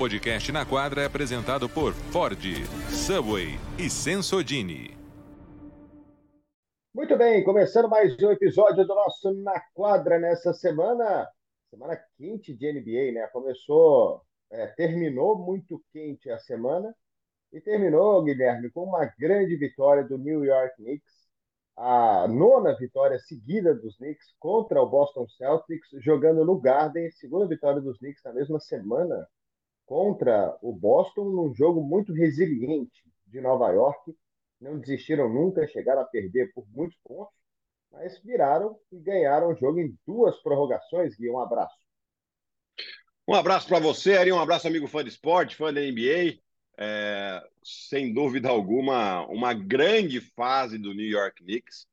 podcast Na Quadra é apresentado por Ford, Subway e Sensodini. Muito bem, começando mais um episódio do nosso Na Quadra nessa semana. Semana quente de NBA, né? Começou, é, terminou muito quente a semana e terminou, Guilherme, com uma grande vitória do New York Knicks a nona vitória seguida dos Knicks contra o Boston Celtics, jogando no Garden, segunda vitória dos Knicks na mesma semana contra o Boston, num jogo muito resiliente de Nova York. Não desistiram nunca, chegaram a perder por muitos pontos, mas viraram e ganharam o jogo em duas prorrogações. Gui, um abraço. Um abraço para você, Ari, um abraço, amigo fã de esporte, fã da NBA é, sem dúvida alguma, uma grande fase do New York Knicks.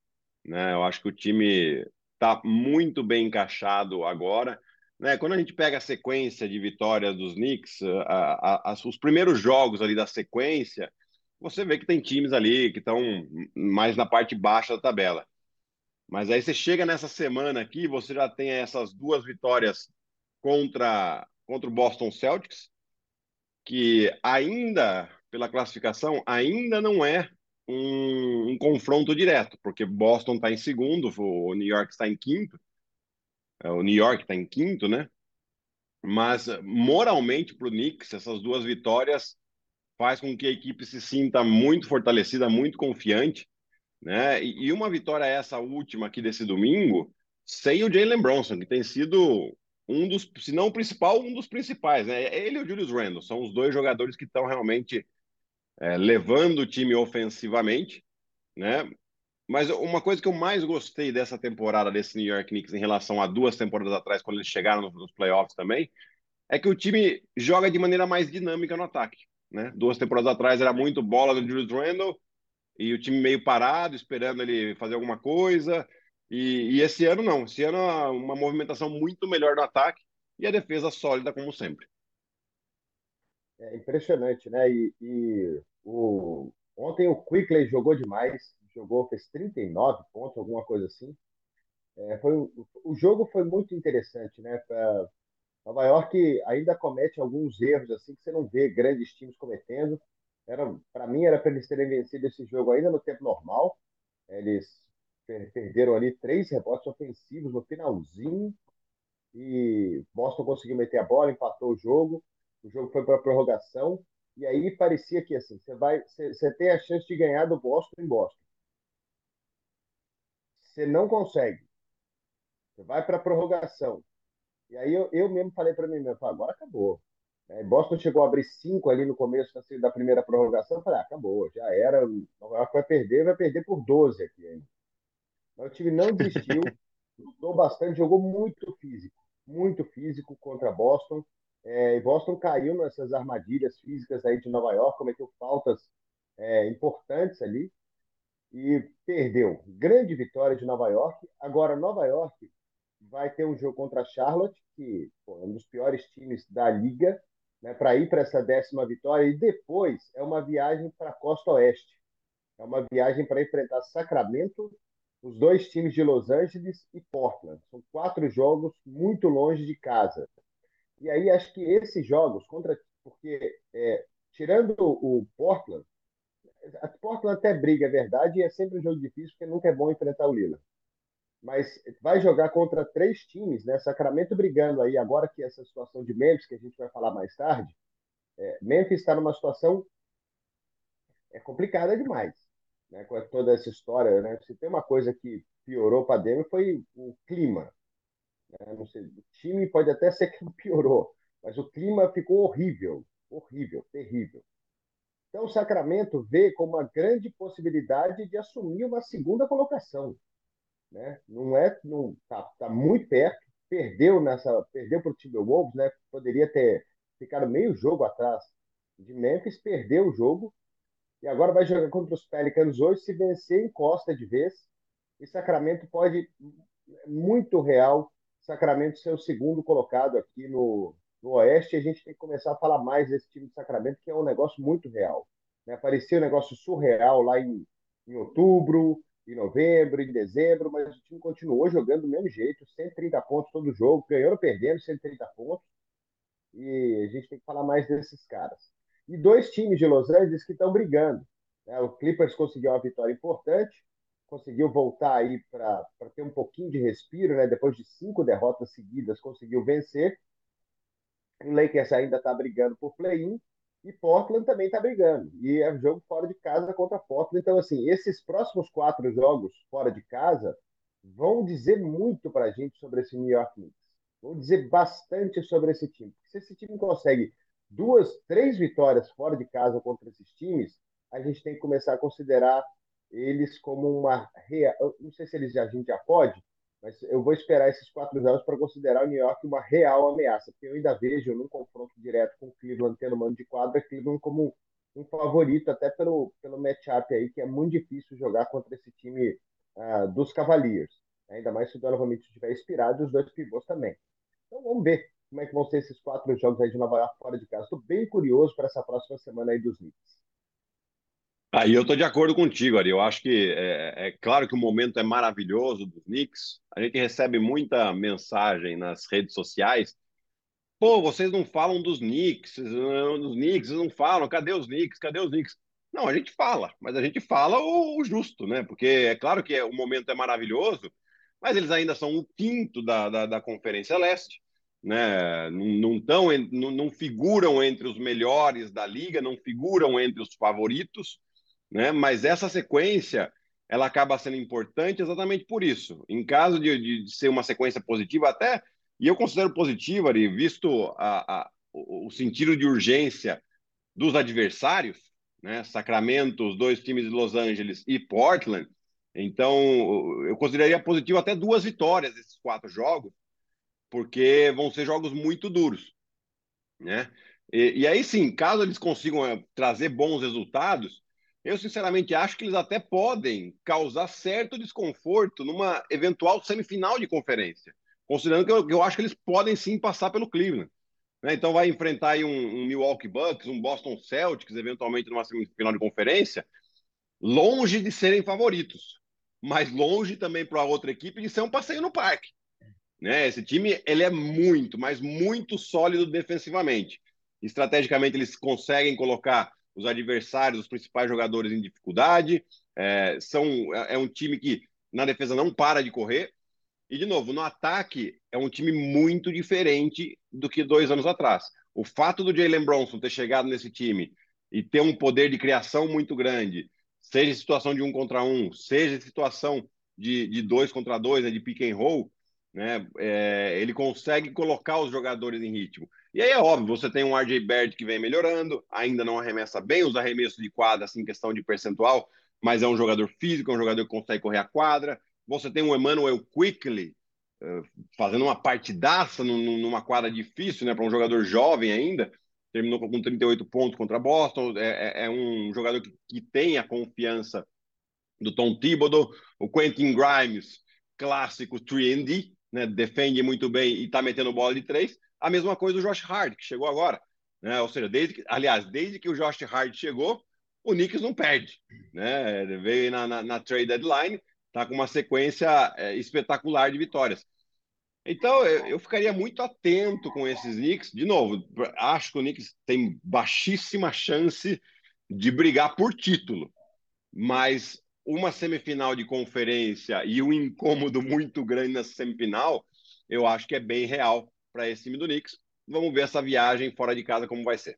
Né? Eu acho que o time está muito bem encaixado agora. Né? Quando a gente pega a sequência de vitórias dos Knicks, a, a, a, os primeiros jogos ali da sequência, você vê que tem times ali que estão mais na parte baixa da tabela. Mas aí você chega nessa semana aqui, você já tem essas duas vitórias contra, contra o Boston Celtics, que ainda, pela classificação, ainda não é um, um confronto direto, porque Boston está em segundo, o New York está em quinto, o New York está em quinto, né? Mas moralmente para o Knicks, essas duas vitórias faz com que a equipe se sinta muito fortalecida, muito confiante, né? E, uma vitória essa última aqui desse domingo, sem o Jalen Bronson, que tem sido um dos, se não o principal, um dos principais, né? Ele e o Julius Randle são os dois jogadores que estão realmente é, levando o time ofensivamente, né? Mas uma coisa que eu mais gostei dessa temporada desse New York Knicks em relação a duas temporadas atrás, quando eles chegaram nos playoffs também, é que o time joga de maneira mais dinâmica no ataque. Né? Duas temporadas atrás era muito bola do Julius Randle e o time meio parado, esperando ele fazer alguma coisa. E, e, esse ano não. Esse ano uma movimentação muito melhor no ataque e a defesa sólida como sempre. É impressionante, né? E, e o... ontem o Quickley jogou demais, jogou, fez 39 pontos, alguma coisa assim. É, foi, o jogo foi muito interessante, né? Pra... Nova York ainda comete alguns erros assim que você não vê grandes times cometendo. Era, para mim era para eles terem vencido esse jogo ainda no tempo normal. Eles perderam ali três rebotes ofensivos no finalzinho e Boston conseguiu meter a bola, empatou o jogo. O jogo foi para prorrogação e aí parecia que assim, você vai, você, você tem a chance de ganhar do Boston em Boston. Você não consegue. Você vai para a prorrogação. E aí eu, eu mesmo falei para mim mesmo, agora acabou. É, Boston chegou a abrir cinco ali no começo da primeira prorrogação. Eu falei, ah, acabou, já era. Nova York vai perder, vai perder por 12 aqui ainda. Mas o time não desistiu, lutou bastante, jogou muito físico, muito físico contra Boston. É, e Boston caiu nessas armadilhas físicas aí de Nova York, cometeu faltas é, importantes ali e perdeu. Grande vitória de Nova York. Agora, Nova York vai ter um jogo contra Charlotte, que pô, é um dos piores times da liga, né, para ir para essa décima vitória. E depois é uma viagem para a Costa Oeste. É uma viagem para enfrentar Sacramento os dois times de Los Angeles e Portland. São quatro jogos muito longe de casa. E aí acho que esses jogos contra. Porque, é, tirando o Portland, a Portland até briga, é verdade, e é sempre um jogo difícil, porque nunca é bom enfrentar o Lila. Mas vai jogar contra três times, né? Sacramento brigando aí, agora que essa situação de Memphis, que a gente vai falar mais tarde, é, Memphis está numa situação é complicada demais né, com toda essa história, né? Se tem uma coisa que piorou para Denver foi o clima. Né? Não sei, o time pode até ser que piorou, mas o clima ficou horrível, horrível, terrível. Então o Sacramento vê como uma grande possibilidade de assumir uma segunda colocação, né? Não é, não tá, tá muito perto, perdeu nessa, perdeu para o Timberwolves, né? Poderia ter ficado meio jogo atrás de Memphis, perdeu o jogo e agora vai jogar contra os Pelicans hoje. Se vencer, encosta de vez. E Sacramento pode, muito real, Sacramento ser o segundo colocado aqui no, no Oeste. A gente tem que começar a falar mais desse time de Sacramento, que é um negócio muito real. Né? Parecia um negócio surreal lá em, em outubro, em novembro, em dezembro, mas o time continuou jogando do mesmo jeito, 130 pontos todo jogo, ganhando ou perdendo 130 pontos. e a gente tem que falar mais desses caras. E dois times de Los Angeles que estão brigando. Né? O Clippers conseguiu uma vitória importante, conseguiu voltar aí para ter um pouquinho de respiro, né? Depois de cinco derrotas seguidas, conseguiu vencer. O Lakers ainda está brigando por play-in e Portland também está brigando. E é um jogo fora de casa contra Portland. Então, assim, esses próximos quatro jogos fora de casa vão dizer muito para a gente sobre esse New York Knicks. Vão dizer bastante sobre esse time. Se esse time consegue duas, três vitórias fora de casa contra esses times, a gente tem que começar a considerar eles como uma real. Não sei se eles já, a gente já pode, mas eu vou esperar esses quatro jogos para considerar o New York uma real ameaça, porque eu ainda vejo num confronto direto com o Cleveland tendo mano de quadra, Cleveland como um favorito, até pelo, pelo matchup aí, que é muito difícil jogar contra esse time uh, dos Cavaliers. Ainda mais se o Donovan Mitchell estiver inspirado e os dois pivôs também. Então vamos ver como é que vão ser esses quatro jogos aí de Nova York fora de casa. Estou bem curioso para essa próxima semana aí dos Knicks. Aí eu estou de acordo contigo, Ari. Eu acho que é, é, claro que o momento é maravilhoso dos Knicks. A gente recebe muita mensagem nas redes sociais. Pô, vocês não falam dos Knicks, dos Knicks, não falam. Cadê os Knicks? Cadê os Knicks? Não, a gente fala, mas a gente fala o, o justo, né? Porque é claro que o momento é maravilhoso, mas eles ainda são o quinto da, da, da Conferência Leste, né? Não, não, tão, não, não figuram entre os melhores da liga, não figuram entre os favoritos né? Mas essa sequência ela acaba sendo importante exatamente por isso. Em caso de, de ser uma sequência positiva, até, e eu considero positiva, Ari, visto a, a, o, sentido de urgência dos adversários, né? Sacramento, os dois times de Los Angeles e Portland. Então, eu consideraria positivo até duas vitórias desses quatro jogos, porque vão ser jogos muito duros, né? E, e aí sim, caso eles consigam é, trazer bons resultados, eu, sinceramente, acho que eles até podem causar certo desconforto numa eventual semifinal de conferência, considerando que eu, eu acho que eles podem sim passar pelo Cleveland. Né? Então, vai enfrentar aí um, um, Milwaukee Bucks, um Boston Celtics, eventualmente numa semifinal de conferência, longe de serem favoritos, mas longe também para outra equipe de ser um passeio no parque. Né? Esse time ele é muito, mas muito sólido defensivamente. Estrategicamente, eles conseguem colocar os adversários, os principais jogadores em dificuldade. É, são, é, é um time que na defesa não para de correr. E, de novo, no ataque é um time muito diferente do que dois anos atrás. O fato do Jalen Bronson ter chegado nesse time e ter um poder de criação muito grande, seja em situação de um contra um, seja em situação de, de dois contra dois, né, de pick and roll, né, é, ele consegue colocar os jogadores em ritmo. E aí é óbvio, você tem um RJ Barrett que vem melhorando, ainda não arremessa bem os arremessos de quadra, assim, questão de percentual, mas é um jogador físico, é um jogador que consegue correr a quadra. Você tem o Emmanuel Quickly uh, fazendo uma partidaça numa quadra difícil, né, para um jogador jovem ainda. Terminou com 38 pontos contra Boston. É, é, é um jogador que, que tem a confiança do Tom Thibodeau. O Quentin Grimes, clássico 3D, né, defende muito bem e está metendo bola de três. A mesma coisa do Josh Hart, que chegou agora. Né? Ou seja, desde que, aliás, desde que o Josh Hart chegou, o Knicks não perde. Né? Ele veio na, na, na, trade deadline, está com uma sequência é, espetacular de vitórias. Então, eu, eu, ficaria muito atento com esses Knicks. De novo, acho que o Knicks tem baixíssima chance de brigar por título. Mas uma semifinal de conferência e um incômodo muito grande nessa semifinal, eu acho que é bem real para esse time do Knicks. Vamos ver essa viagem fora de casa como vai ser.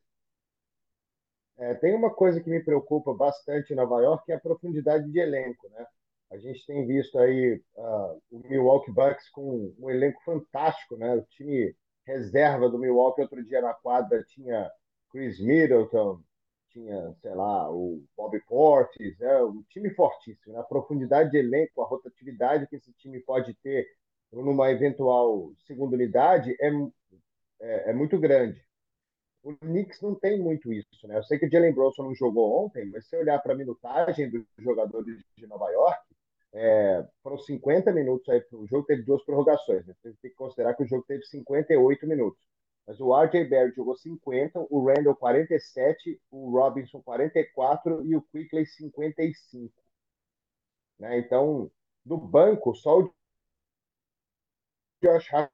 É, tem uma coisa que me preocupa bastante em Nova York, que é a profundidade de elenco, né? A gente tem visto aí uh, o Milwaukee Bucks com um elenco fantástico, né? O time reserva do Milwaukee outro dia na quadra tinha Chris Middleton, tinha, sei lá, o Bob Portis, é um time fortíssimo. Né? A profundidade de elenco, a rotatividade que esse time pode ter numa eventual segunda unidade é, é, é, muito grande. O Knicks não tem muito isso, né? Eu sei que o Jalen Bronson não jogou ontem, mas se olhar para a minutagem dos jogadores de Nova York, é, foram 50 minutos aí. O jogo teve duas prorrogações, né? Tem que considerar que o jogo teve 58 minutos. Mas o RJ Barrett jogou 50, o Randall 47, o Robinson 44 e o Quickley 55. Né? Então, do banco, só o Josh Hart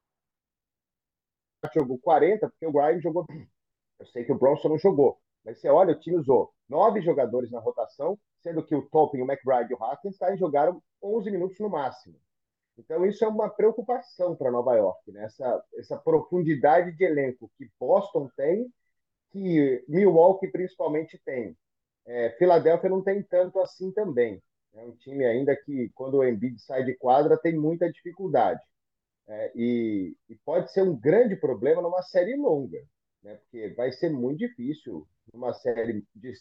jogou 40, porque o Ryan jogou. Eu sei que o Bronson não jogou, mas você olha, o time usou nove jogadores na rotação, sendo que o Topin, o McBride e o Hartenstein jogaram 11 minutos no máximo. Então, isso é uma preocupação para Nova York, né? essa, essa profundidade de elenco que Boston tem, que Milwaukee principalmente tem. É, Filadélfia não tem tanto assim também. É um time ainda que, quando o Embiid sai de quadra, tem muita dificuldade. É, e, e, pode ser um grande problema numa série longa, né? porque vai ser muito difícil numa série de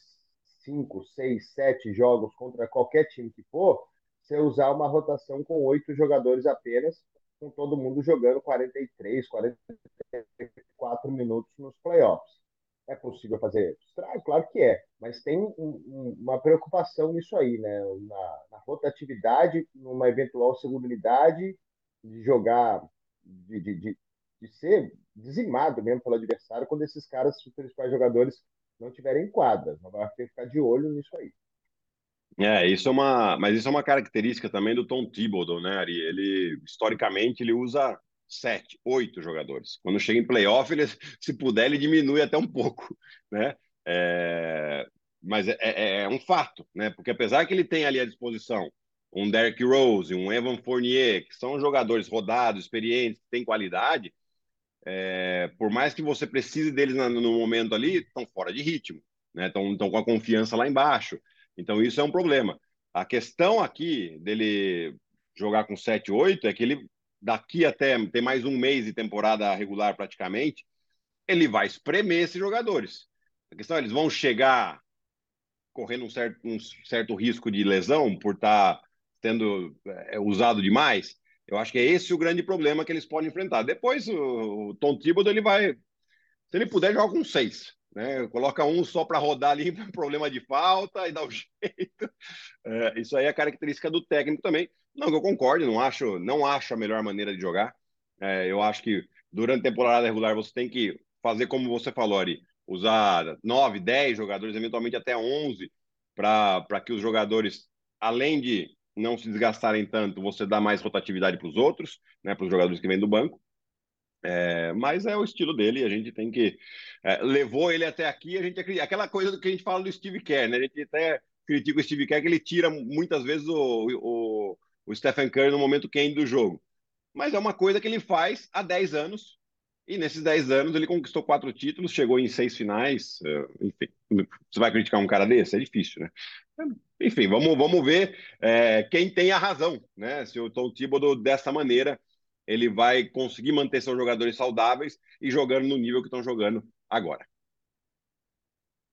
cinco, seis, sete jogos contra qualquer time que for, você usar uma rotação com oito jogadores apenas, com todo mundo jogando 43, 44 minutos nos playoffs. É possível fazer estrago? Claro que é, mas tem um, um, uma preocupação nisso aí, né? Na, na, rotatividade, numa eventual segunda unidade, de jogar, de, de, de, de ser dizimado mesmo pelo adversário quando esses caras, os principais jogadores, não tiverem quadras. Nova York tem que ficar de olho nisso aí. É, isso é uma, mas isso é uma característica também do Tom Thibodeau, né, Ari? Ele historicamente ele usa sete, oito jogadores. Quando chega em playoff, ele, se puder, ele diminui até um pouco, né? É, mas é, é, é, um fato, né? Porque apesar que ele tem ali à disposição um Derrick Rose, um Evan Fournier, que são jogadores rodados, experientes, que têm qualidade, é, por mais que você precise deles no momento ali, estão fora de ritmo, né? Estão com a confiança lá embaixo. Então, isso é um problema. A questão aqui dele jogar com 7, 8 é que ele, daqui até tem mais um mês de temporada regular praticamente, ele vai espremer esses jogadores. A questão é, eles vão chegar correndo um certo, um certo risco de lesão por estar tá tendo é, usado demais. Eu acho que é esse o grande problema que eles podem enfrentar. Depois, o, o Tom Thibodeau, ele vai... Se ele puder, joga com seis né? Coloca um só para rodar ali, problema de falta e dá o jeito. É, isso aí é característica do técnico também. Não, eu concordo, não acho, não acho a melhor maneira de jogar. É, eu acho que durante a temporada regular você tem que fazer como você falou ali, usar 9, 10 jogadores, eventualmente até 11, para que os jogadores, além de não se desgastarem tanto, você dá mais rotatividade para os outros, né, para os jogadores que vêm do banco. É, mas é o estilo dele, a gente tem que. É, levou ele até aqui, a gente aquela coisa que a gente fala do Steve Kerr, né? A gente até critica o Steve Kerr que ele tira muitas vezes o, o, o Stephen Curry no momento quente do jogo. Mas é uma coisa que ele faz há 10 anos, e nesses 10 anos ele conquistou quatro títulos, chegou em seis finais. É, enfim, você vai criticar um cara desse? É difícil, né? Enfim, vamos, vamos ver é, quem tem a razão, né? Se o Tom Thibodeau dessa maneira ele vai conseguir manter seus jogadores saudáveis e jogando no nível que estão jogando agora.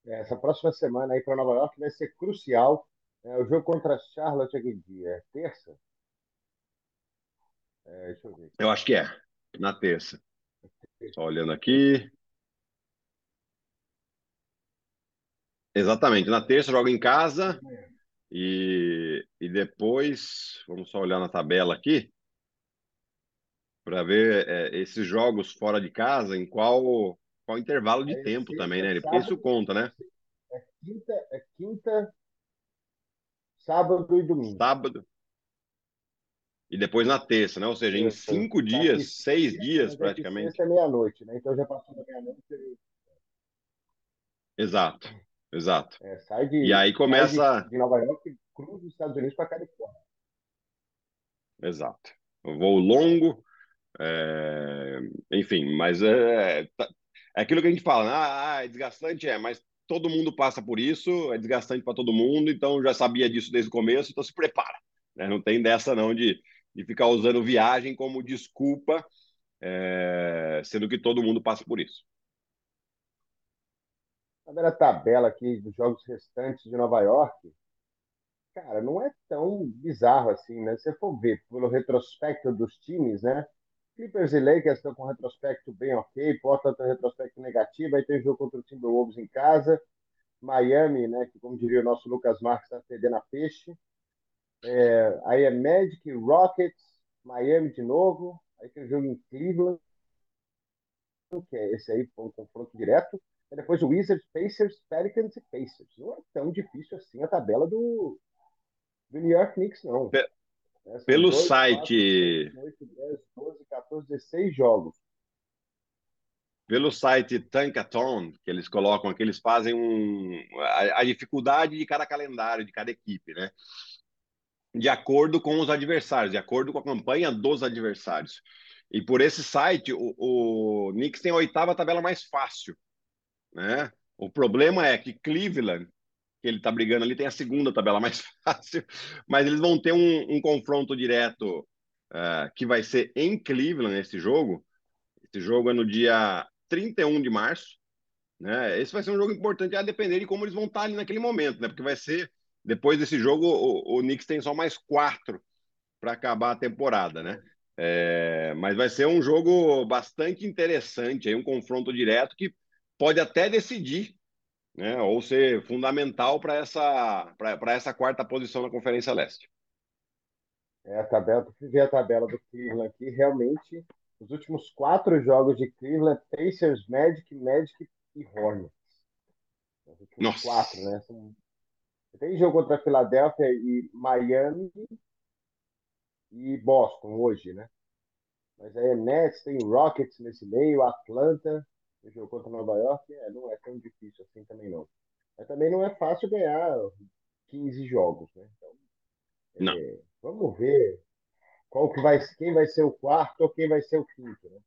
É, essa próxima semana aí para Nova York vai ser crucial. É, o jogo contra Charlotte é que dia? É terça? É, deixa eu ver. Eu acho que é, na terça. Só olhando aqui. Exatamente, na terça joga em casa e, e depois, vamos só olhar na tabela aqui para ver é, esses jogos fora de casa, em qual, qual intervalo de é, tempo também, né? Porque isso conta, né? É quinta, é quinta, sábado e domingo. Sábado. E depois na terça, né? Ou seja, em cinco tá dias, aqui, seis dias praticamente. Sexta é meia-noite, né? Então já passou da meia-noite. Exato, exato. É, sai de, e aí começa. De, de Nova York, cruza os Estados Unidos para Califórnia. Exato. Um voo longo, é, enfim, mas é, tá, é aquilo que a gente fala, né? ah, é desgastante, é, mas todo mundo passa por isso, é desgastante para todo mundo, então já sabia disso desde o começo, então se prepara. Né? Não tem dessa não de, de ficar usando viagem como desculpa, é, sendo que todo mundo passa por isso. Tá vendo a tabela aqui dos jogos restantes de Nova York? Cara, não é tão bizarro assim, né? Se você for ver pelo retrospecto dos times, né? Clippers e Lakers estão com retrospecto bem ok, Portland tem retrospecto negativo, aí tem jogo contra o Timberwolves em casa, Miami, né, que como diria o nosso Lucas Marques, está perdendo a peixe. É, aí é Magic, Rockets, Miami de novo, aí tem o jogo em Cleveland, que é esse aí, um confronto direto. Depois o Wizards, Pacers, Pelicans e Pacers. Não é tão difícil assim a tabela do, do New York Knicks, não. É, Pelo 2, site. 4, 8, 10, 12, 14, 16 jogos. pelo site Tankathon, que eles colocam aqui, eles fazem um, a, a, dificuldade de cada calendário, de cada equipe, né? De acordo com os adversários, de acordo com a campanha dos adversários. E por esse site, o, o Knicks tem a oitava tabela mais fácil, né? O problema é que Cleveland, que ele está brigando ali, tem a segunda tabela mais fácil, mas eles vão ter um, um confronto direto uh, que vai ser em Cleveland esse jogo. Esse jogo é no dia 31 de março. Né? Esse vai ser um jogo importante a depender de como eles vão estar ali naquele momento, né? Porque vai ser, depois desse jogo, o, o Knicks tem só mais quatro para acabar a temporada, né? É, mas vai ser um jogo bastante interessante, aí, um confronto direto que pode até decidir, né? Ou ser fundamental para essa, essa quarta posição na Conferência Leste. É, a tabela, ver a tabela do Cleveland aqui, realmente os últimos quatro jogos de Cleveland, Pacers, Magic, Magic e Hornets. Os últimos Nossa. quatro, né? São... Tem jogo contra a Filadélfia e Miami e Boston hoje, né? Mas aí é Nets, tem Rockets nesse meio, Atlanta, o jogo contra Nova York, é, não é tão difícil assim também não. Mas também não é fácil ganhar 15 jogos, né? Então, é, vamos ver qual que vai, quem vai ser o quarto ou quem vai ser o quinto. Né?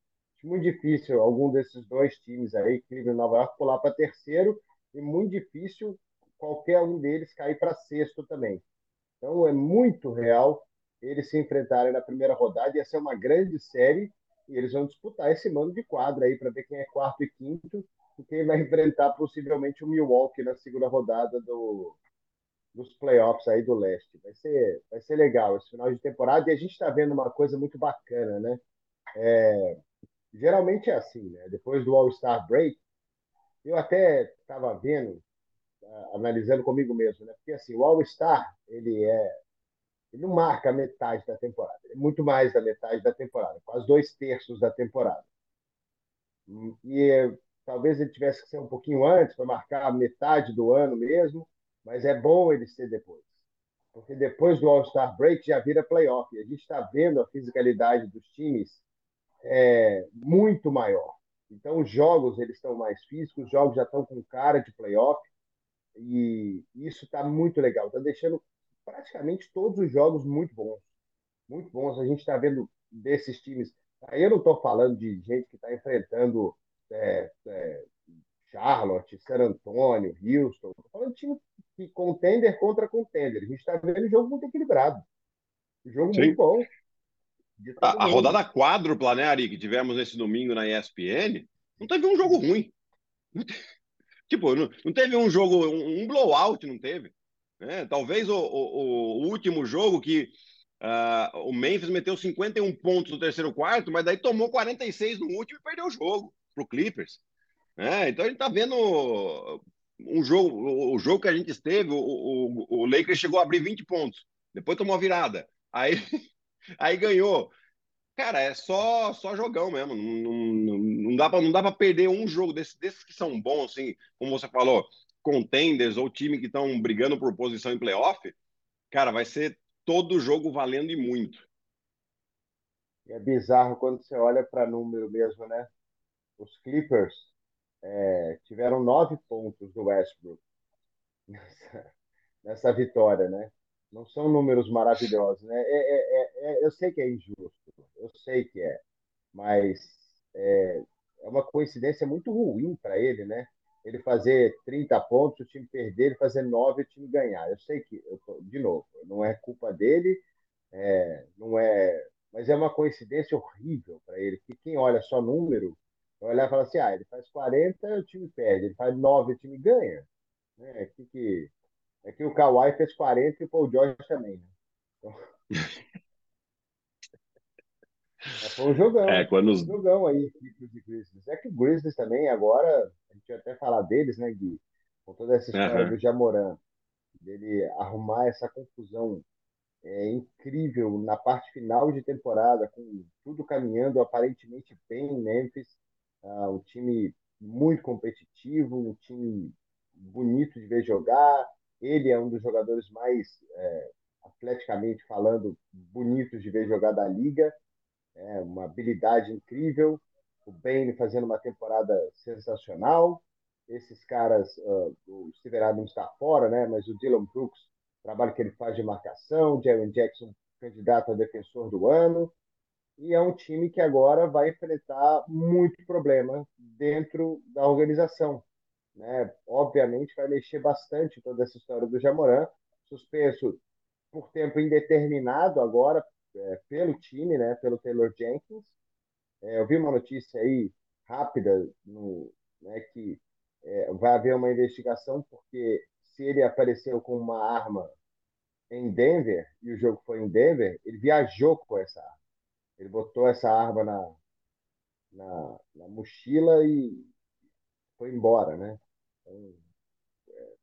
Muito difícil algum desses dois times aí, Cleveland e Nova York, pular para terceiro e muito difícil qualquer um deles cair para sexto também. Então é muito real eles se enfrentarem na primeira rodada, ia ser uma grande série e eles vão disputar esse mano de quadra aí para ver quem é quarto e quinto e quem vai enfrentar possivelmente o Milwaukee na segunda rodada do, dos playoffs aí do leste. Vai ser, vai ser legal esse final de temporada e a gente está vendo uma coisa muito bacana, né? É, geralmente é assim, né? Depois do All-Star Break, eu até estava vendo, analisando comigo mesmo, né? Porque assim, o All-Star, ele é ele não marca metade da temporada, é muito mais da metade da temporada, quase dois terços da temporada. E talvez ele tivesse que ser um pouquinho antes para marcar metade do ano mesmo, mas é bom ele ser depois. Porque depois do All-Star Break já vira playoff. E a gente está vendo a fisicalidade dos times é, muito maior. Então, os jogos eles estão mais físicos, os jogos já estão com cara de playoff. E isso está muito legal. Está deixando praticamente todos os jogos muito bons. Muito bons. A gente está vendo desses times. Aí eu não estou falando de gente que está enfrentando é, é, Charlotte, San Antonio, Houston. Estou falando de time que contender contra contender. A gente está vendo um jogo muito equilibrado. Um jogo Sim. muito bom. A, a, rodada quádrupla, né, Ari, que tivemos nesse domingo na ESPN, não teve um jogo ruim. tipo, não, não, teve um jogo, um, um blowout, não teve. Né? Talvez o, o, o, último jogo que uh, o Memphis meteu 51 pontos no terceiro quarto, mas daí tomou 46 no último e perdeu o jogo para o Clippers. Né? Então a gente está vendo um jogo, o jogo que a gente esteve, o, o, o Lakers chegou a abrir 20 pontos, depois tomou a virada, aí, aí ganhou. Cara, é só só jogão mesmo. Não, não, não dá para não dá para perder um jogo desses, desses que são bons, assim, como você falou, contenders ou time que estão brigando por posição em playoff. Cara, vai ser todo jogo valendo e muito. É bizarro quando você olha para número mesmo, né? Os Clippers é, tiveram nove pontos do Westbrook nessa, nessa, vitória, né? Não são números maravilhosos, né? É, é, é, é eu sei que é injusto, eu sei que é, mas é, é uma coincidência muito ruim para ele, né? Ele fazer 30 pontos, o time perder, ele fazer 9 e o time ganhar. Eu sei que, eu tô, de novo, não é culpa dele, é, não é, mas é uma coincidência horrível para ele, porque quem olha só número olhar e falar assim, ah, ele faz 40, o time perde, ele faz 9, o time ganha. Né? É, que, que, é que o Kawhi fez 40 e o Paul George também. Né? Então... foi um jogão. É, quando os... um jogão aí, Grizzlies. É que o Grizzlies também, agora, a gente vai até falar deles, né, Gui? Com toda essa história uhum. do Jamoran, dele arrumar essa confusão é, incrível na parte final de temporada, com tudo caminhando aparentemente bem em Memphis uh, um time muito competitivo, um time bonito de ver jogar. Ele é um dos jogadores mais, é, atleticamente falando, bonitos de ver jogar da liga. É uma habilidade incrível. o Bane fazendo uma temporada sensacional, esses caras, uh, o Steven Adams está fora, né? Mas o Dylan Brooks, trabalho que ele faz de marcação, Jaron Jackson, candidato a defensor do ano, e é um time que agora vai enfrentar muito problema dentro da organização. Né? Obviamente vai mexer bastante toda essa história do Jamoran, suspenso por tempo indeterminado agora é, pelo time, né? pelo Taylor Jenkins. É, eu vi uma notícia aí rápida no, né, que é, vai haver uma investigação porque se ele apareceu com uma arma em Denver e o jogo foi em Denver, ele viajou com essa arma. Ele botou essa arma na, na, na mochila e foi embora, né? Então, é,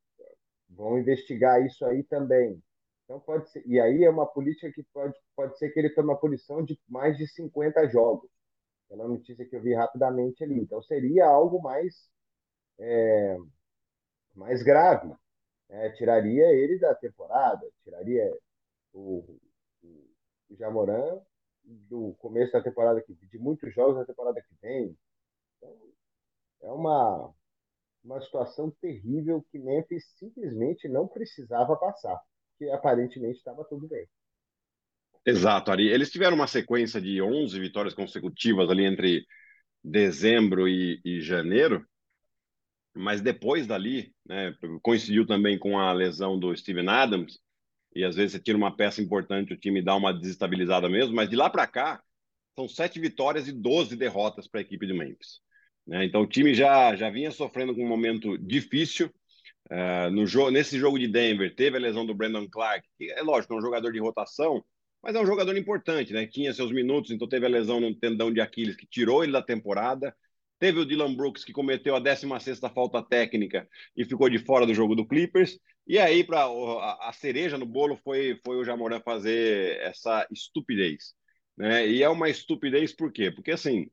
vão investigar isso aí também. Então pode ser, e aí é uma política que pode, pode ser que ele tome uma punição de mais de 50 jogos. Pela notícia que eu vi rapidamente ali. Então seria algo mais é, mais grave. Né? Tiraria ele da temporada, tiraria o, o, o Jamoran do começo da temporada que de muitos jogos da temporada que vem. Então, é uma uma situação terrível que Memphis simplesmente não precisava passar, porque aparentemente estava tudo bem. Exato, Ari. Eles tiveram uma sequência de 11 vitórias consecutivas ali entre dezembro e, e janeiro, mas depois dali, né, coincidiu também com a lesão do Steven Adams, e às vezes você tira uma peça importante, o time dá uma desestabilizada mesmo, mas de lá para cá, são sete vitórias e 12 derrotas para a equipe de Memphis. Né? Então o time já, já vinha sofrendo com um momento difícil. Uh, no jogo, nesse jogo de Denver, teve a lesão do Brandon Clark, que é lógico, é um jogador de rotação, mas é um jogador importante, né? Tinha seus minutos, então teve a lesão no tendão de Aquiles que tirou ele da temporada. Teve o Dylan Brooks, que cometeu a 16 falta técnica e ficou de fora do jogo do Clippers. E aí, para a, a, cereja no bolo foi, foi o Jamoran fazer essa estupidez. Né? E é uma estupidez por quê? Porque, assim,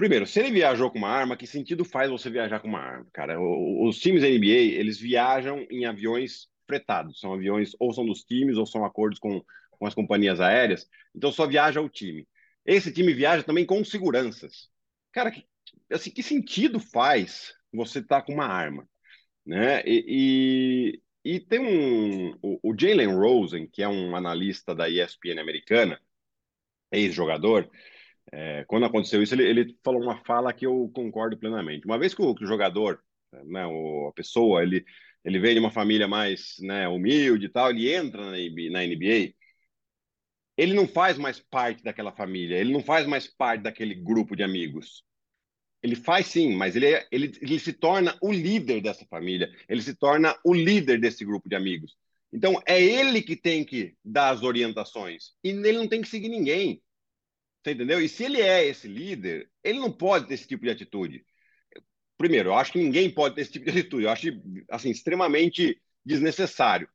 primeiro, se ele viajou com uma arma, que sentido faz você viajar com uma arma? Cara, os times da NBA, eles viajam em aviões fretados. São aviões, ou são dos times, ou são acordos com, com as companhias aéreas. Então, só viaja o time. Esse time viaja também com seguranças. Cara, que, assim, que sentido faz você estar tá com uma arma? Né? E, e, e tem um. O, o Jalen Rosen, que é um analista da ESPN americana, ex-jogador, é, quando aconteceu isso, ele, ele, falou uma fala que eu concordo plenamente. Uma vez que o, que o jogador, né, o, a pessoa, ele, ele vem de uma família mais né, humilde e tal, ele entra na, na NBA, ele não faz mais parte daquela família, ele não faz mais parte daquele grupo de amigos. Ele faz sim, mas ele, é, ele, ele se torna o líder dessa família, ele se torna o líder desse grupo de amigos. Então, é ele que tem que dar as orientações e ele não tem que seguir ninguém. Você entendeu? E se ele é esse líder, ele não pode ter esse tipo de atitude. Primeiro, eu acho que ninguém pode ter esse tipo de atitude. Eu acho assim, extremamente desnecessário.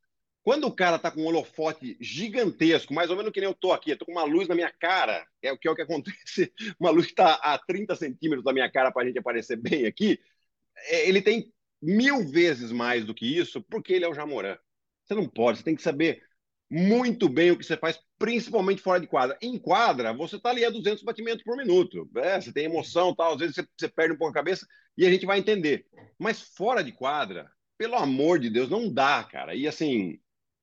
Quando o cara tá com um holofote gigantesco, mais ou menos que nem eu tô aqui, eu tô com uma luz na minha cara, é o que é o que acontece, uma luz que está a 30 centímetros da minha cara para a gente aparecer bem aqui, é, ele tem mil vezes mais do que isso, porque ele é o Jamoran. Você não pode, você tem que saber muito bem o que você faz, principalmente fora de quadra. Em quadra, você está ali a 200 batimentos por minuto. É, você tem emoção, tal, às vezes você, você perde um pouco a cabeça e a gente vai entender. Mas fora de quadra, pelo amor de Deus, não dá, cara. E assim,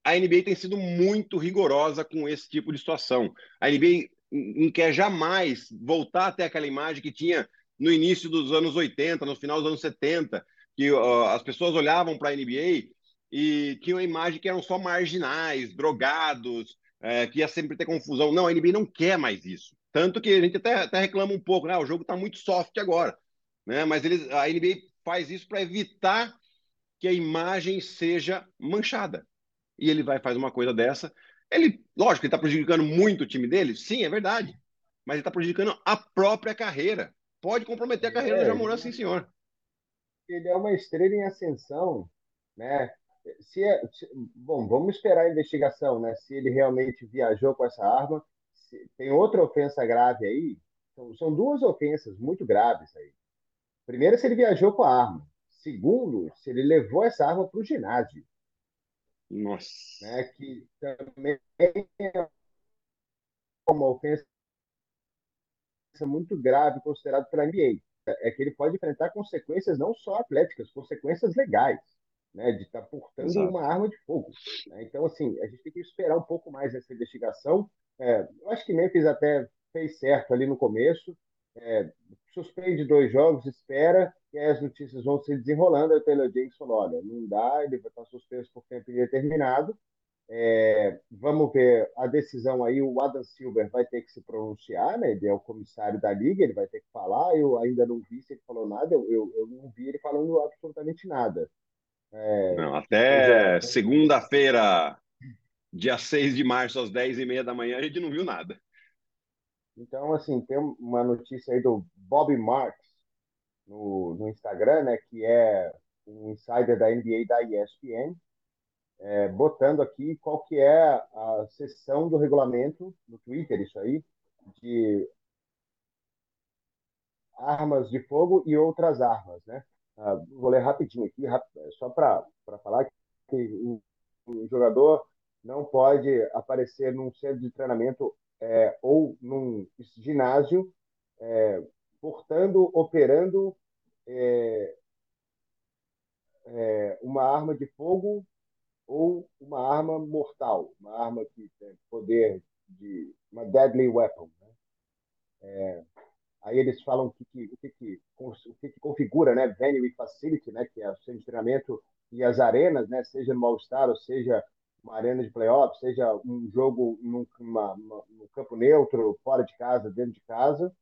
a NBA tem sido muito rigorosa com esse tipo de situação. A NBA não quer jamais voltar até aquela imagem que tinha no início dos anos 80, no final dos anos 70, que uh, as pessoas olhavam para a NBA e tinham a imagem que eram só marginais, drogados, é, que ia sempre ter confusão. Não, a NBA não quer mais isso. Tanto que a gente até, até reclama um pouco, né? O jogo está muito soft agora. Né? Mas eles, a NBA faz isso para evitar que a imagem seja manchada e ele vai faz uma coisa dessa. Ele, lógico, ele está prejudicando muito o time dele, sim, é verdade. Mas ele está prejudicando a própria carreira. Pode comprometer a carreira é, do Jamoran, sim, senhor. Ele é uma estrela em ascensão, né? Se, é, se bom, vamos esperar a investigação, né? Se ele realmente viajou com essa arma. Se, tem outra ofensa grave aí. São, são duas ofensas muito graves aí. Primeiro, se ele viajou com a arma. Segundo, se ele levou essa arma para o ginásio. Nossa. Né, que também é uma ofensa muito grave considerado pela NBA. É que ele pode enfrentar consequências não só atléticas, consequências legais, né, de estar tá portando Exato. uma arma de fogo. Né? Então, assim, a gente tem que esperar um pouco mais essa investigação. É, eu acho que Memphis até fez certo ali no começo, é, suspende dois jogos, espera, e aí as notícias vão se desenrolando. Aí o Taylor James falou: olha, não dá, ele vai estar suspenso por tempo indeterminado. É, vamos ver a decisão aí. O Adam Silver vai ter que se pronunciar, né? Ele é o comissário da liga, ele vai ter que falar. Eu ainda não vi se ele falou nada, eu, eu, eu não vi ele falando absolutamente nada. É, não, até segunda-feira, dia 6 de março, às 10h30 da manhã, a gente não viu nada. Então, assim, tem uma notícia aí do Bob Marks no, no Instagram, né, que é um insider da NBA da ESPN, é, botando aqui qual que é a seção do regulamento no Twitter, isso aí, de armas de fogo e outras armas, né? Ah, vou ler rapidinho aqui, só para falar que o, o, jogador não pode aparecer num centro de treinamento é, ou num ginásio é, portando, operando é, é, uma arma de fogo ou uma arma mortal, uma arma que tem poder de uma deadly weapon. Né? Aí eles falam o que, que, o que, que, o que, que configura, né, venue e facility, né, que é o centro de treinamento e as arenas, né, seja no All-Star ou seja uma arena de playoff, seja um jogo num, uma, uma, num campo neutro, fora de casa, dentro de casa,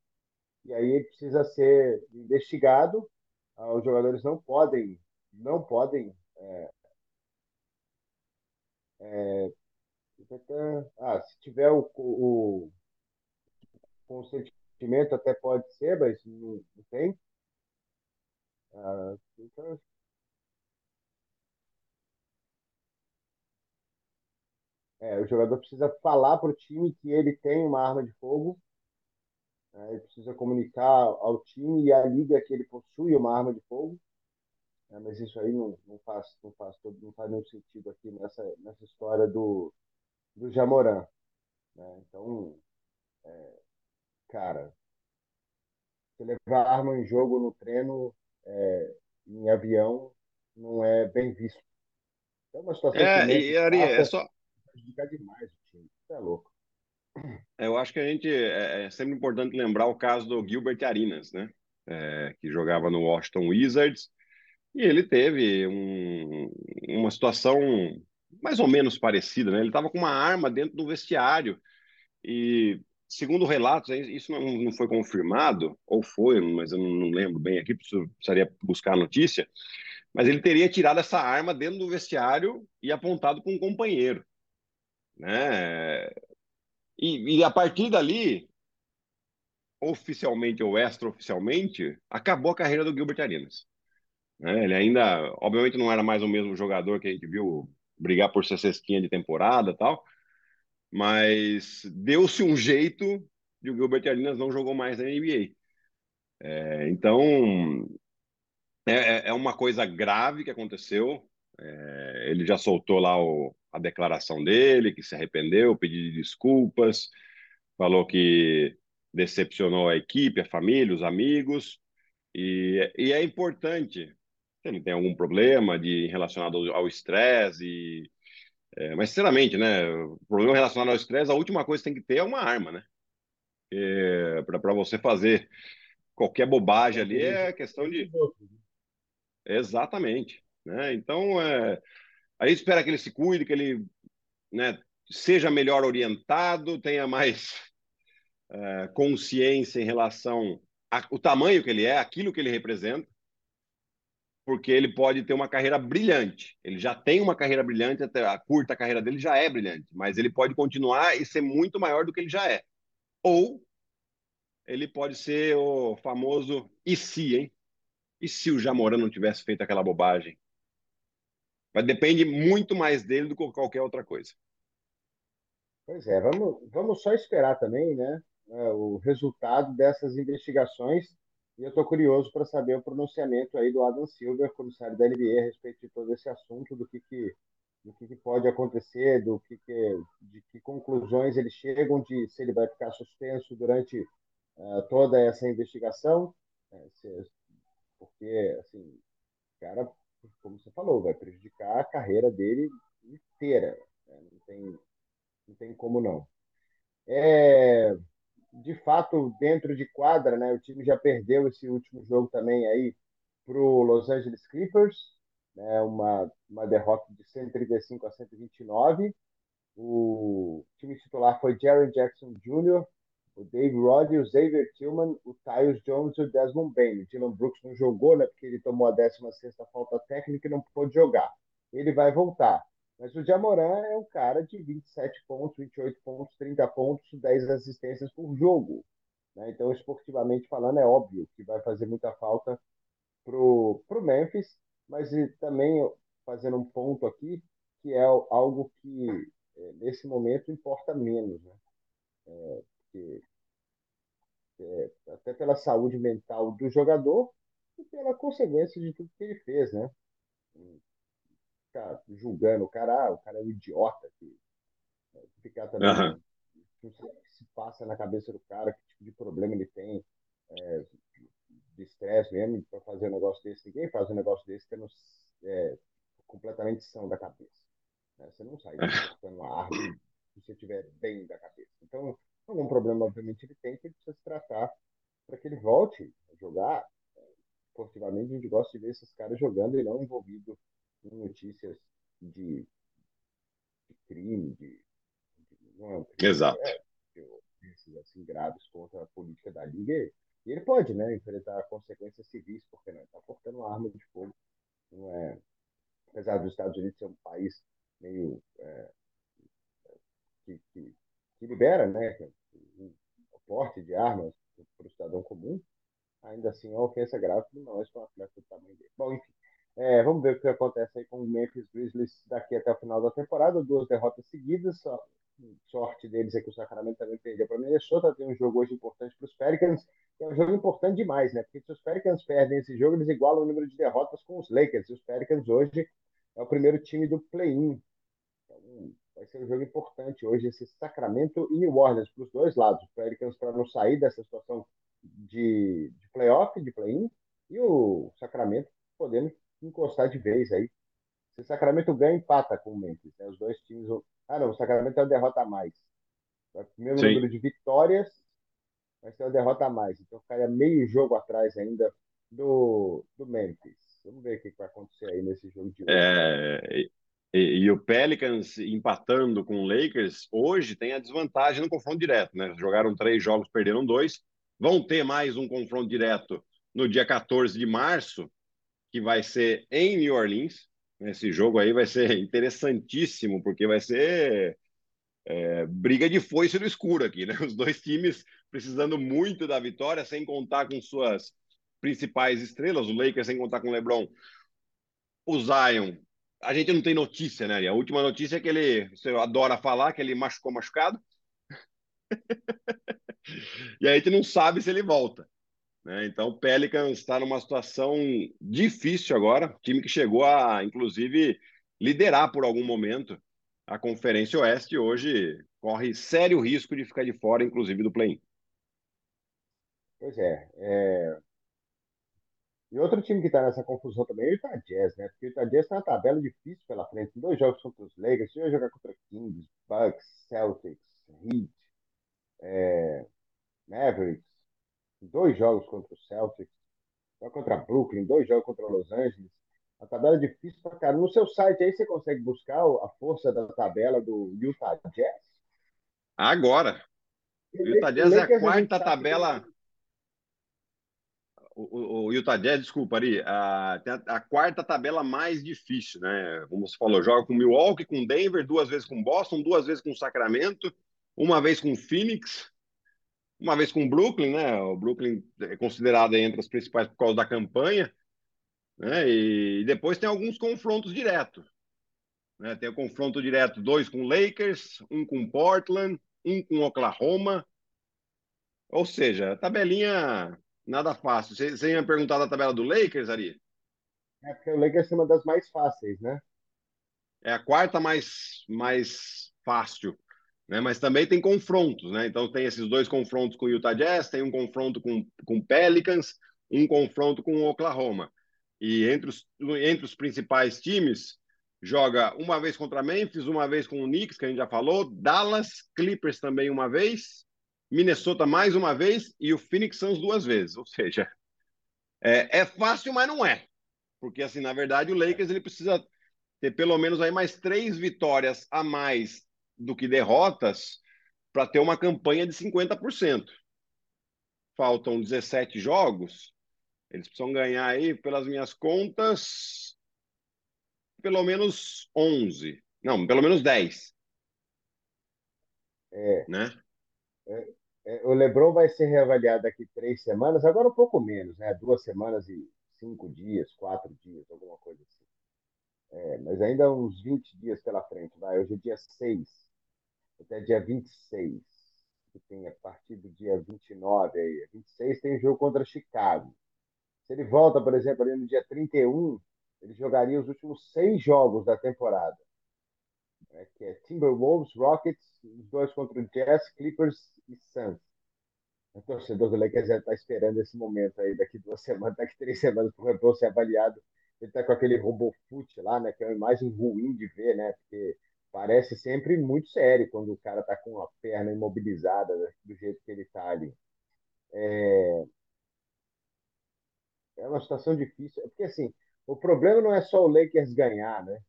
e aí precisa ser investigado. Ah, os jogadores não podem, não podem é, é, ah, se tiver o, o, consentimento até pode ser, mas não, não tem. Ah, então, É, o jogador precisa falar para o time que ele tem uma arma de fogo. Né? Ele precisa comunicar ao time e à liga que ele possui uma arma de fogo. É, mas isso aí não, não, faz, não, faz não faz nenhum sentido aqui nessa, nessa história do, do Jamoran. Né? Então, é, cara, você levar arma em jogo no treino, é, em avião, não é bem visto. É uma situação é, que e, Ari, é só prejudicar demais o time. Isso é louco. Eu acho que a gente é, é sempre importante lembrar o caso do Gilbert Arenas, né? É, que jogava no Washington Wizards e ele teve um, uma situação mais ou menos parecida, né? Ele estava com uma arma dentro do vestiário e segundo relatos, isso não, não foi confirmado ou foi, mas eu não, não lembro bem aqui, precisaria buscar a notícia. Mas ele teria tirado essa arma dentro do vestiário e apontado para um companheiro né? E, e a partir dali, oficialmente ou extraoficialmente, acabou a carreira do Gilbert Arenas. Né? Ele ainda, obviamente, não era mais o mesmo jogador que a gente viu brigar por ser cestinha de temporada tal, mas deu-se um jeito de o Gilbert Arenas não jogou mais na NBA. É, então, é, é, é uma coisa grave que aconteceu. É, ele já soltou lá o, a declaração dele, que se arrependeu, pediu desculpas, falou que decepcionou a equipe, a família, os amigos, e, e é importante. Se ele tem algum problema de relacionado ao estresse, é, mas sinceramente, né, o problema relacionado ao estresse, a última coisa que tem que ter é uma arma, né? É, para você fazer qualquer bobagem ali é questão de exatamente, né? Então é a gente espera que ele se cuide, que ele né, seja melhor orientado, tenha mais é, consciência em relação ao tamanho que ele é, aquilo que ele representa, porque ele pode ter uma carreira brilhante. Ele já tem uma carreira brilhante, até a curta carreira dele já é brilhante, mas ele pode continuar e ser muito maior do que ele já é. Ou ele pode ser o famoso e se, hein? E se o Jamoran não tivesse feito aquela bobagem? Mas depende muito mais dele do que qualquer outra coisa. Pois é, vamos, vamos só esperar também, né, é, o resultado dessas investigações. E eu estou curioso para saber o pronunciamento aí do Adam Silver, comissário da NBA, a respeito de todo esse assunto, do que, que, do que, que pode acontecer, do que, que, de que conclusões eles chegam, de se ele vai ficar suspenso durante uh, toda essa investigação, né, porque, assim, cara, como você falou, vai prejudicar a carreira dele inteira. Né? Não, tem, não tem como não. É, de fato, dentro de quadra, né, o time já perdeu esse último jogo também aí para o Los Angeles Clippers, né, uma, uma derrota de 135 a 129. O time titular foi Jaron Jackson Jr., o Dave Roddy, o Xavier Tillman, o Tyus Jones e o Desmond Bain. O Dylan Brooks não jogou, né, porque ele tomou a 16 falta técnica e não pôde jogar. Ele vai voltar. Mas o Jamoran é um cara de 27 pontos, 28 pontos, 30 pontos, 10 assistências por jogo. Né? Então, esportivamente falando, é óbvio que vai fazer muita falta pro, pro Memphis, mas também fazendo um ponto aqui, que é algo que é, nesse momento importa menos, né? É, porque, é, até pela saúde mental do jogador e pela consequência de tudo que ele fez, né? Ficar julgando o cara, ah, o cara é um idiota, que, é, ficar também uhum. não sei o que se passa na cabeça do cara, que tipo de problema ele tem, é, de estresse mesmo, para fazer um negócio desse. Ninguém faz um negócio desse tendo é, completamente são da cabeça. Né? Você não sai cortando uma árvore se você estiver bem da cabeça. Então, algum problema, obviamente, ele tem que ele precisa se tratar para que ele volte a jogar. Esportivamente, a gente gosta de ver esses caras jogando e não envolvido notícias de, de crime, de, de não é um crime, Exato. É, de, assim, graves contra a política da liga. E ele pode, né, enfrentar consequências civis, porque não está portando uma arma de fogo. Não é, apesar dos Estados Unidos ser um país meio é, que, que, que, libera, né, o porte de armas para o cidadão comum, ainda assim é uma ofensa grave para nós com o atleta do tamanho dele. Bom, enfim, é, vamos ver o que acontece aí com o Memphis Grizzlies daqui até o final da temporada. Duas derrotas seguidas. Só, sorte deles é que o Sacramento também perdeu para Minnesota. Tem um jogo hoje importante para os Pelicans. É um jogo importante demais, né? Porque se os Pelicans perdem esse jogo, eles igualam o número de derrotas com os Lakers. E os Pelicans hoje é o primeiro time do play-in. Então, vai ser um jogo importante hoje, esse Sacramento e New Orleans, para os dois lados. Os Pelicans para não sair dessa situação de, de playoff, de play-in, e o Sacramento podendo encostar de vez aí. Se o Sacramento ganha, empata com o Memphis. Né? Os dois times. Ah, não, o Sacramento é uma derrota a mais. É o primeiro Sim. número de vitórias, mas tem uma derrota a mais. Então ficaria meio jogo atrás ainda do, do Memphis. Vamos ver o que vai acontecer aí nesse jogo de hoje. É, e, e, o Pelicans empatando com o Lakers hoje tem a desvantagem no confronto direto, né? Jogaram três jogos, perderam dois. Vão ter mais um confronto direto no dia 14 de março, que vai ser em New Orleans. Esse jogo aí vai ser interessantíssimo, porque vai ser é, briga de foice no escuro aqui, né? Os dois times precisando muito da vitória, sem contar com suas principais estrelas, o Lakers sem contar com o LeBron. O Zion, a gente não tem notícia, né? A última notícia é que ele, você adora falar, que ele machucou machucado. e a gente não sabe se ele volta. Né? Então, o Pelicans está numa situação difícil agora. Time que chegou a, inclusive, liderar por algum momento a Conferência Oeste hoje corre sério risco de ficar de fora, inclusive, do play-in. Pois é, é, E outro time que está nessa confusão também é o Utah Jazz, né? Porque o Utah Jazz tem uma tabela difícil pela frente. Dois jogos contra os Lakers, vai jogar contra Kings, Bucks, Celtics, Heat, é, Mavericks dois jogos contra o Celtics, joga contra Brooklyn, dois jogos contra Los Angeles. A tabela é difícil pra cara. No seu site aí você consegue buscar a força da tabela do Utah Jazz? Agora. O Utah Jazz é a quarta tabela. O, o, o, Utah Jazz, desculpa, Ari, a, tem a, a, quarta tabela mais difícil, né? Como você falou, joga com Milwaukee, com Denver, duas vezes com Boston, duas vezes com Sacramento, uma vez com Phoenix, uma vez com o Brooklyn, né? O Brooklyn é considerado entre as principais por causa da campanha, né? E depois tem alguns confrontos diretos. Né? Tem o confronto direto, dois com Lakers, um com Portland, um com Oklahoma. Ou seja, tabelinha nada fácil. Você, você ia perguntar da tabela do Lakers, Ari? É porque o Lakers é uma das mais fáceis, né? É a quarta mais, mais fácil. Né? Mas também tem confrontos, né? Então tem esses dois confrontos com o Utah Jazz, tem um confronto com com Pelicans, um confronto com o Oklahoma. E entre os, entre os principais times, joga uma vez contra Memphis, uma vez com o Knicks, que a gente já falou, Dallas, Clippers também uma vez, Minnesota mais uma vez e o Phoenix Suns duas vezes. Ou seja, é, é fácil, mas não é. Porque, assim, na verdade, o Lakers ele precisa ter pelo menos aí mais três vitórias a mais do que derrotas para ter uma campanha de 50%. Faltam 17 jogos. Eles precisam ganhar aí, pelas minhas contas, pelo menos 11. Não, pelo menos 10. É, né? É, é, o LeBron vai ser reavaliado daqui três semanas, agora um pouco menos, né? Duas semanas e cinco dias, quatro dias, alguma coisa assim. É, mas ainda uns 20 dias pela frente, vai. Hoje é dia 6, até dia 26, que tem a partir do dia 29 aí. 26 tem jogo contra Chicago. Se ele volta, por exemplo, ali no dia 31, ele jogaria os últimos seis jogos da temporada. Né, que é Timberwolves, Rockets, os dois contra o Jazz, Clippers e Suns. O torcedor do Lakers está esperando esse momento aí, daqui duas semanas, daqui três semanas, para o LeBron ser avaliado. Ele está com aquele robô foot lá, né? Que é uma imagem ruim de ver, né? Porque parece sempre muito sério quando o cara está com a perna imobilizada né, do jeito que ele está ali. É... é uma situação difícil, porque assim, o problema não é só o Lakers ganhar, né?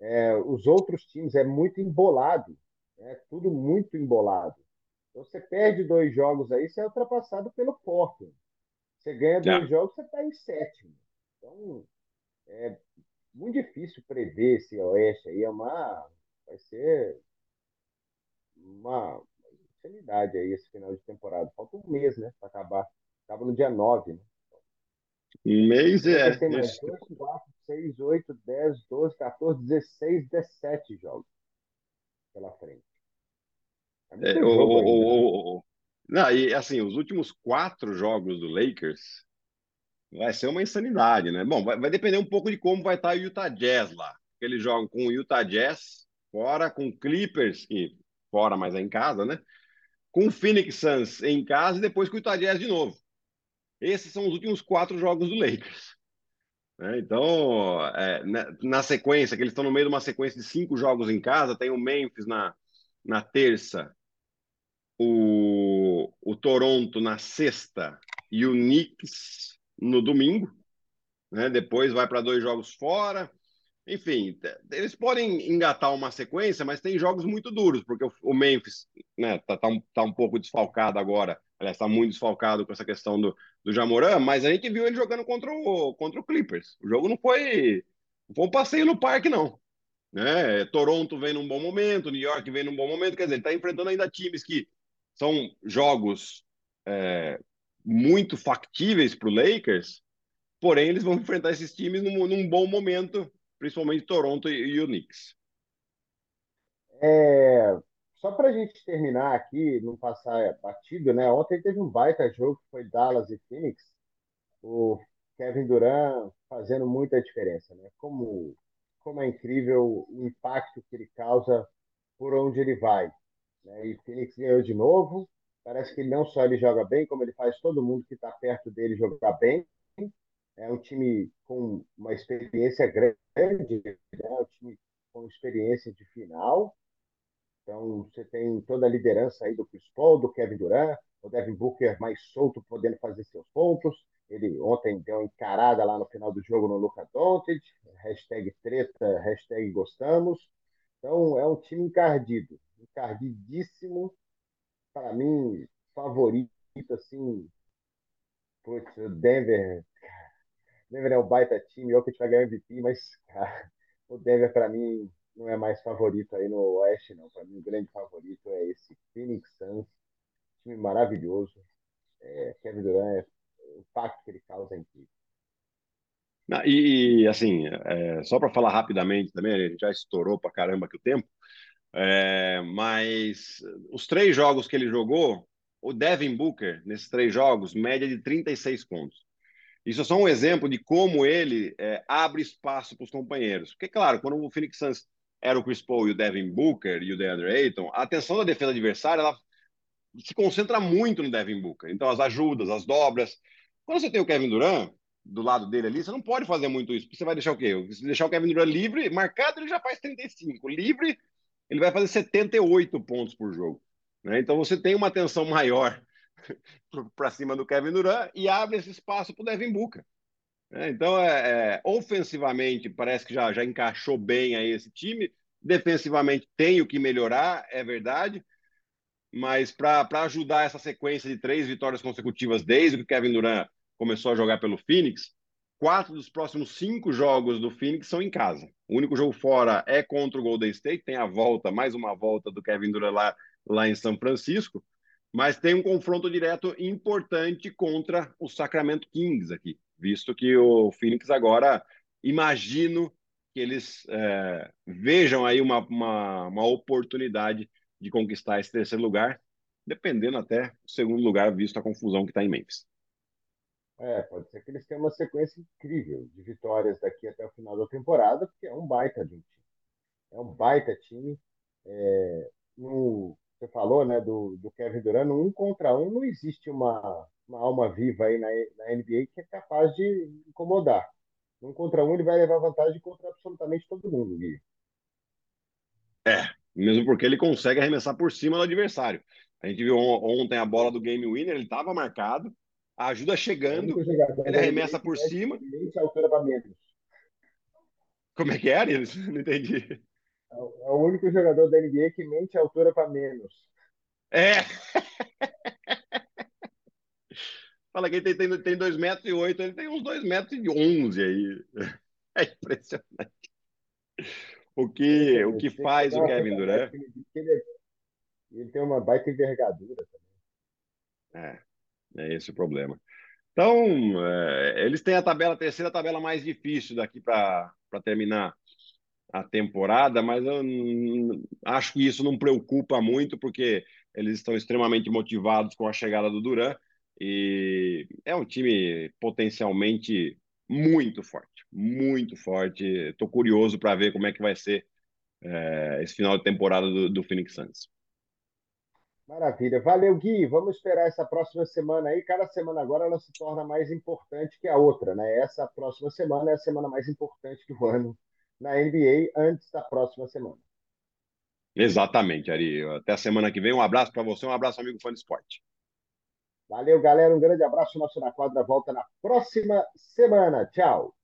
É, os outros times é muito embolado, é tudo muito embolado. Então, você perde dois jogos aí, você é ultrapassado pelo Porto. Você ganha dois yeah. jogos, você está em sétimo. Então, é muito difícil prever esse Oeste aí. É uma, vai ser uma insanidade aí esse final de temporada. Falta um mês, né, para acabar. Acaba no dia 9, né? Um mês é. Tem mais 2, 4, 6, 8, 10, 12, 14, 16, 17 jogos pela frente. É, é o, o, o, não, e assim, os últimos quatro jogos do Lakers vai ser uma insanidade, né? Bom, vai, vai depender um pouco de como vai estar o Utah Jazz lá. Eles jogam com o Utah Jazz fora, com Clippers, que fora, mas é em casa, né? Com Phoenix Suns em casa e depois com o Utah Jazz de novo. Esses são os últimos quatro jogos do Lakers. Né? Então, é, na, na, sequência, que eles estão no meio de uma sequência de cinco jogos em casa, tem o Memphis na, na terça, o, o Toronto na sexta e o Knicks no domingo. Né? Depois vai para dois jogos fora. Enfim, eles podem engatar uma sequência, mas tem jogos muito duros, porque o Memphis né, tá, tá, um, tá um pouco desfalcado agora. Aliás, está muito desfalcado com essa questão do, do Jamoran, mas a gente viu ele jogando contra o, contra o Clippers. O jogo não foi, não foi um passeio no parque, não. Né? Toronto vem num bom momento, New York vem num bom momento, quer dizer, ele está enfrentando ainda times que são jogos é, muito factíveis para o Lakers, porém eles vão enfrentar esses times num, num bom momento principalmente Toronto e, e o Knicks. É, só para a gente terminar aqui, não passar batido, né? Ontem teve um baita jogo que foi Dallas e Phoenix. O Kevin Durant fazendo muita diferença, né? Como, como é incrível o impacto que ele causa por onde ele vai. Né? E Phoenix ganhou de novo. Parece que não só ele joga bem, como ele faz todo mundo que está perto dele jogar bem. É um time com uma experiência grande, né? um time com experiência de final. Então, você tem toda a liderança aí do Chris Paul, do Kevin Durant, o Devin Booker mais solto, podendo fazer seus pontos. Ele ontem deu uma encarada lá no final do jogo no Luca Doncic, hashtag treta, hashtag gostamos. Então, é um time encardido, encardidíssimo. Para mim, favorito, assim, putz, o Denver, Denver é um baita time, eu que vai ganhar MVP, mas cara, o Denver para mim não é mais favorito aí no Oeste, não. Para mim o grande favorito é esse Phoenix Suns, time maravilhoso. É, Kevin Durant, o impacto que ele causa é incrível. Não, e, assim, é, só para falar rapidamente também, a gente já estourou para caramba aqui o tempo, é, mas os três jogos que ele jogou, o Devin Booker, nesses três jogos, média de 36 pontos. Isso é só um exemplo de como ele é, abre espaço para os companheiros. Porque, claro, quando o Phoenix Suns era o Chris Paul e o Devin Booker e o DeAndre Ayton, a atenção da defesa adversária ela se concentra muito no Devin Booker. Então, as ajudas, as dobras. Quando você tem o Kevin Durant do lado dele ali, você não pode fazer muito isso. Você vai deixar o quê? Se deixar o Kevin Durant livre, marcado, ele já faz 35. Livre, ele vai fazer 78 pontos por jogo. Né? Então, você tem uma atenção maior para cima do Kevin Durant e abre esse espaço para o Devin Booker. Né? Então, é, é, ofensivamente, parece que já, já encaixou bem aí esse time. Defensivamente, tem o que melhorar, é verdade mas para ajudar essa sequência de três vitórias consecutivas desde que o Kevin Durant começou a jogar pelo Phoenix, quatro dos próximos cinco jogos do Phoenix são em casa. O único jogo fora é contra o Golden State, tem a volta, mais uma volta do Kevin Durant lá, lá em São Francisco, mas tem um confronto direto importante contra o Sacramento Kings aqui, visto que o Phoenix agora, imagino que eles é, vejam aí uma, uma, uma oportunidade de conquistar esse terceiro lugar, dependendo até do segundo lugar, visto a confusão que está em Memphis. É, pode ser que eles tenham uma sequência incrível de vitórias daqui até o final da temporada, porque é um baita de um time. É um baita time. É, no, você falou né, do, do Kevin Durant, um contra um não existe uma, uma alma viva aí na, na NBA que é capaz de incomodar. Um contra um ele vai levar vantagem contra absolutamente todo mundo, Gui. É, mesmo porque ele consegue arremessar por cima do adversário. A gente viu ontem a bola do game winner, ele estava marcado, a ajuda chegando, ele arremessa por cima. Como é que é, Arias? Não entendi. É o único jogador da NBA que mente a altura para menos. É. Fala que ele tem, tem, tem 2 metros e 8, ele tem uns 2 metros e 11 aí. É impressionante o que, o que faz o Kevin Durant. Ele tem uma baita envergadura também. É, é esse o problema. Então, é, eles têm a tabela, a terceira tabela mais difícil daqui para terminar a temporada, mas eu acho que isso não preocupa muito, porque eles estão extremamente motivados com a chegada do Duran e é um time potencialmente muito forte, muito forte. Estou curioso para ver como é que vai ser é, esse final de temporada do, do Phoenix Suns. Maravilha. Valeu, Gui. Vamos esperar essa próxima semana aí. Cada semana agora ela se torna mais importante que a outra, né? Essa próxima semana é a semana mais importante do ano na NBA antes da próxima semana. Exatamente, Ari. Até a semana que vem. Um abraço para você, um abraço, amigo fã de esporte. Valeu, galera. Um grande abraço. Nosso Na Quadra volta na próxima semana. Tchau.